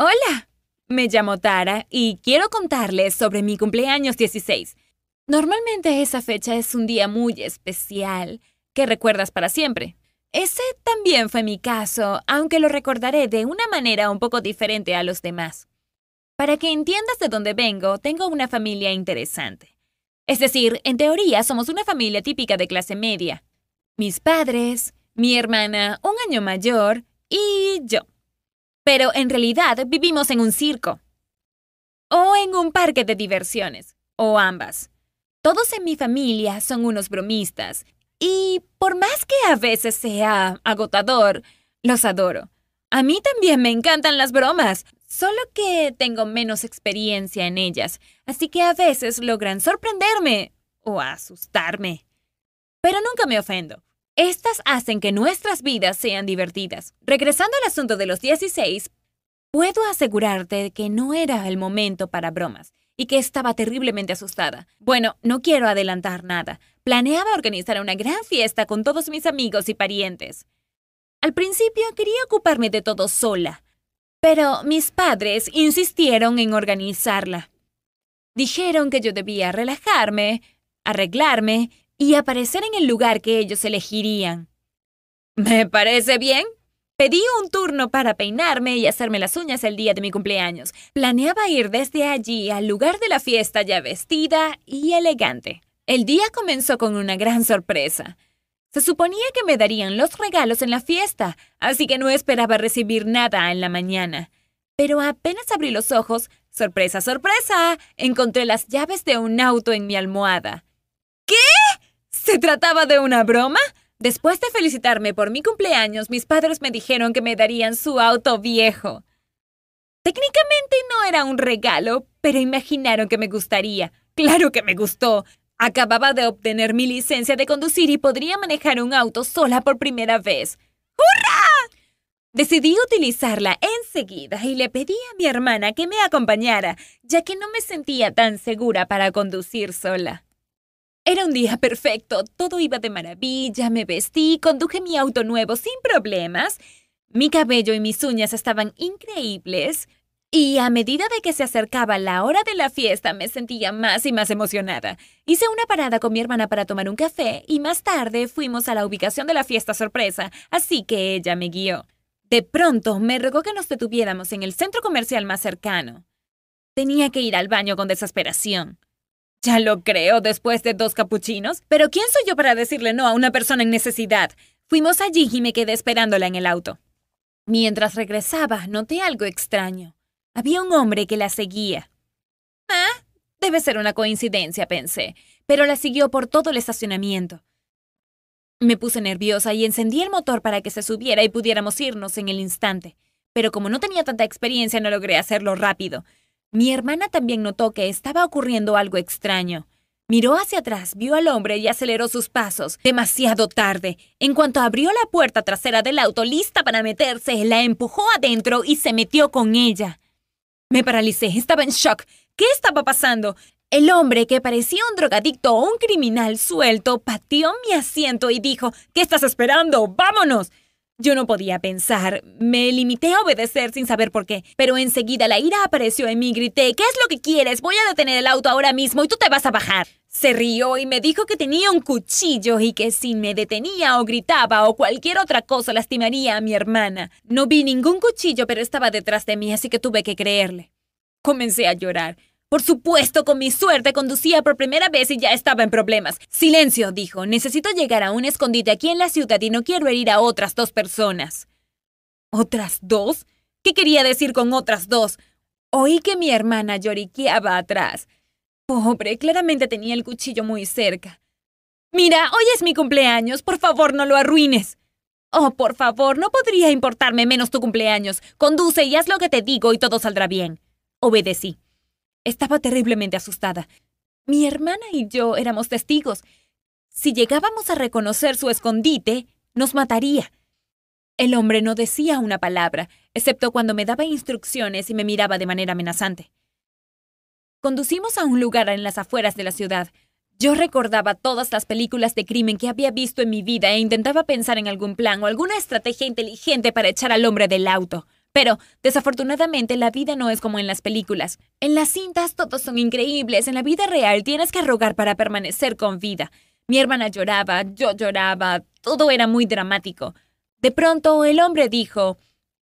Hola, me llamo Tara y quiero contarles sobre mi cumpleaños 16. Normalmente esa fecha es un día muy especial que recuerdas para siempre. Ese también fue mi caso, aunque lo recordaré de una manera un poco diferente a los demás. Para que entiendas de dónde vengo, tengo una familia interesante. Es decir, en teoría somos una familia típica de clase media. Mis padres, mi hermana, un año mayor, y yo. Pero en realidad vivimos en un circo. O en un parque de diversiones. O ambas. Todos en mi familia son unos bromistas. Y por más que a veces sea agotador, los adoro. A mí también me encantan las bromas, solo que tengo menos experiencia en ellas, así que a veces logran sorprenderme o asustarme. Pero nunca me ofendo. Estas hacen que nuestras vidas sean divertidas. Regresando al asunto de los 16, puedo asegurarte que no era el momento para bromas y que estaba terriblemente asustada. Bueno, no quiero adelantar nada. Planeaba organizar una gran fiesta con todos mis amigos y parientes. Al principio quería ocuparme de todo sola, pero mis padres insistieron en organizarla. Dijeron que yo debía relajarme, arreglarme y aparecer en el lugar que ellos elegirían. ¿Me parece bien? Pedí un turno para peinarme y hacerme las uñas el día de mi cumpleaños. Planeaba ir desde allí al lugar de la fiesta ya vestida y elegante. El día comenzó con una gran sorpresa. Se suponía que me darían los regalos en la fiesta, así que no esperaba recibir nada en la mañana. Pero apenas abrí los ojos, sorpresa, sorpresa, encontré las llaves de un auto en mi almohada. ¿Se trataba de una broma? Después de felicitarme por mi cumpleaños, mis padres me dijeron que me darían su auto viejo. Técnicamente no era un regalo, pero imaginaron que me gustaría. Claro que me gustó. Acababa de obtener mi licencia de conducir y podría manejar un auto sola por primera vez. ¡Hurra! Decidí utilizarla enseguida y le pedí a mi hermana que me acompañara, ya que no me sentía tan segura para conducir sola. Era un día perfecto, todo iba de maravilla, me vestí, conduje mi auto nuevo sin problemas, mi cabello y mis uñas estaban increíbles, y a medida de que se acercaba la hora de la fiesta me sentía más y más emocionada. Hice una parada con mi hermana para tomar un café y más tarde fuimos a la ubicación de la fiesta sorpresa, así que ella me guió. De pronto me rogó que nos detuviéramos en el centro comercial más cercano. Tenía que ir al baño con desesperación. Ya lo creo después de dos capuchinos. Pero ¿quién soy yo para decirle no a una persona en necesidad? Fuimos allí y me quedé esperándola en el auto. Mientras regresaba, noté algo extraño. Había un hombre que la seguía. Ah, debe ser una coincidencia, pensé, pero la siguió por todo el estacionamiento. Me puse nerviosa y encendí el motor para que se subiera y pudiéramos irnos en el instante. Pero como no tenía tanta experiencia, no logré hacerlo rápido. Mi hermana también notó que estaba ocurriendo algo extraño. Miró hacia atrás, vio al hombre y aceleró sus pasos. Demasiado tarde. En cuanto abrió la puerta trasera del auto lista para meterse, la empujó adentro y se metió con ella. Me paralicé, estaba en shock. ¿Qué estaba pasando? El hombre, que parecía un drogadicto o un criminal suelto, pateó mi asiento y dijo, ¿Qué estás esperando? ¡Vámonos! Yo no podía pensar, me limité a obedecer sin saber por qué, pero enseguida la ira apareció en mí y grité, ¿qué es lo que quieres? Voy a detener el auto ahora mismo y tú te vas a bajar. Se rió y me dijo que tenía un cuchillo y que si me detenía o gritaba o cualquier otra cosa lastimaría a mi hermana. No vi ningún cuchillo, pero estaba detrás de mí, así que tuve que creerle. Comencé a llorar. Por supuesto, con mi suerte conducía por primera vez y ya estaba en problemas. Silencio, dijo. Necesito llegar a un escondite aquí en la ciudad y no quiero herir a otras dos personas. ¿Otras dos? ¿Qué quería decir con otras dos? Oí que mi hermana lloriqueaba atrás. Pobre, claramente tenía el cuchillo muy cerca. Mira, hoy es mi cumpleaños. Por favor, no lo arruines. Oh, por favor, no podría importarme menos tu cumpleaños. Conduce y haz lo que te digo y todo saldrá bien. Obedecí. Estaba terriblemente asustada. Mi hermana y yo éramos testigos. Si llegábamos a reconocer su escondite, nos mataría. El hombre no decía una palabra, excepto cuando me daba instrucciones y me miraba de manera amenazante. Conducimos a un lugar en las afueras de la ciudad. Yo recordaba todas las películas de crimen que había visto en mi vida e intentaba pensar en algún plan o alguna estrategia inteligente para echar al hombre del auto. Pero, desafortunadamente, la vida no es como en las películas. En las cintas todos son increíbles, en la vida real tienes que rogar para permanecer con vida. Mi hermana lloraba, yo lloraba, todo era muy dramático. De pronto, el hombre dijo,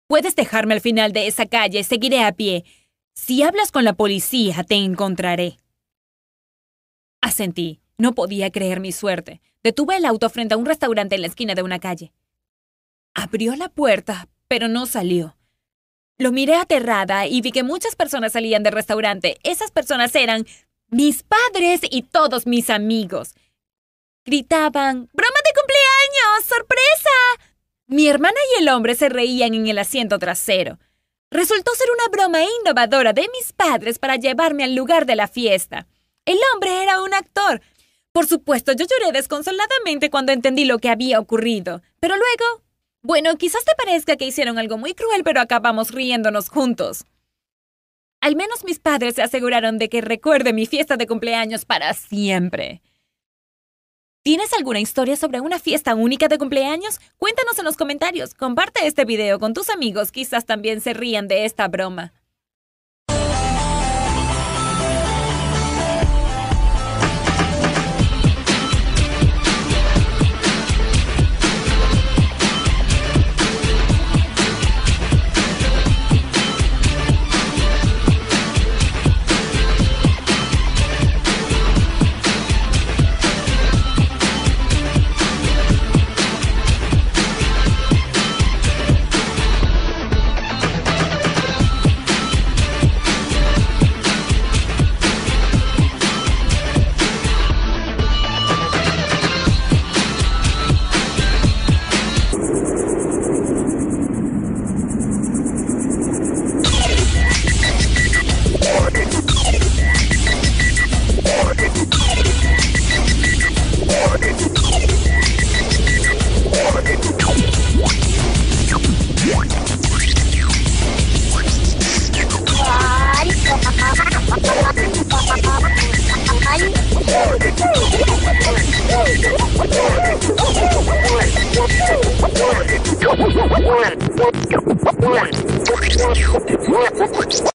Puedes dejarme al final de esa calle, seguiré a pie. Si hablas con la policía, te encontraré. Asentí. No podía creer mi suerte. Detuve el auto frente a un restaurante en la esquina de una calle. Abrió la puerta, pero no salió. Lo miré aterrada y vi que muchas personas salían del restaurante. Esas personas eran mis padres y todos mis amigos. Gritaban, ¡Broma de cumpleaños! ¡Sorpresa! Mi hermana y el hombre se reían en el asiento trasero. Resultó ser una broma innovadora de mis padres para llevarme al lugar de la fiesta. El hombre era un actor. Por supuesto, yo lloré desconsoladamente cuando entendí lo que había ocurrido. Pero luego... Bueno, quizás te parezca que hicieron algo muy cruel, pero acabamos riéndonos juntos. Al menos mis padres se aseguraron de que recuerde mi fiesta de cumpleaños para siempre. ¿Tienes alguna historia sobre una fiesta única de cumpleaños? Cuéntanos en los comentarios. Comparte este video con tus amigos, quizás también se rían de esta broma. What?